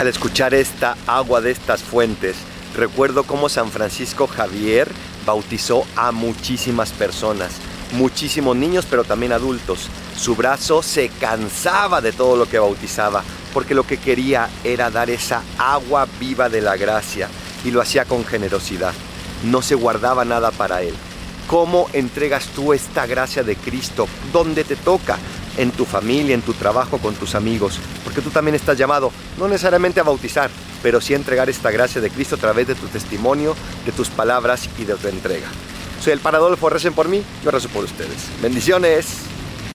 Al escuchar esta agua de estas fuentes, recuerdo cómo San Francisco Javier bautizó a muchísimas personas, muchísimos niños, pero también adultos. Su brazo se cansaba de todo lo que bautizaba, porque lo que quería era dar esa agua viva de la gracia, y lo hacía con generosidad. No se guardaba nada para él. ¿Cómo entregas tú esta gracia de Cristo? ¿Dónde te toca? En tu familia, en tu trabajo, con tus amigos. Porque tú también estás llamado, no necesariamente a bautizar, pero sí a entregar esta gracia de Cristo a través de tu testimonio, de tus palabras y de tu entrega. Soy el Paradolfo, recen por mí, yo rezo por ustedes. Bendiciones.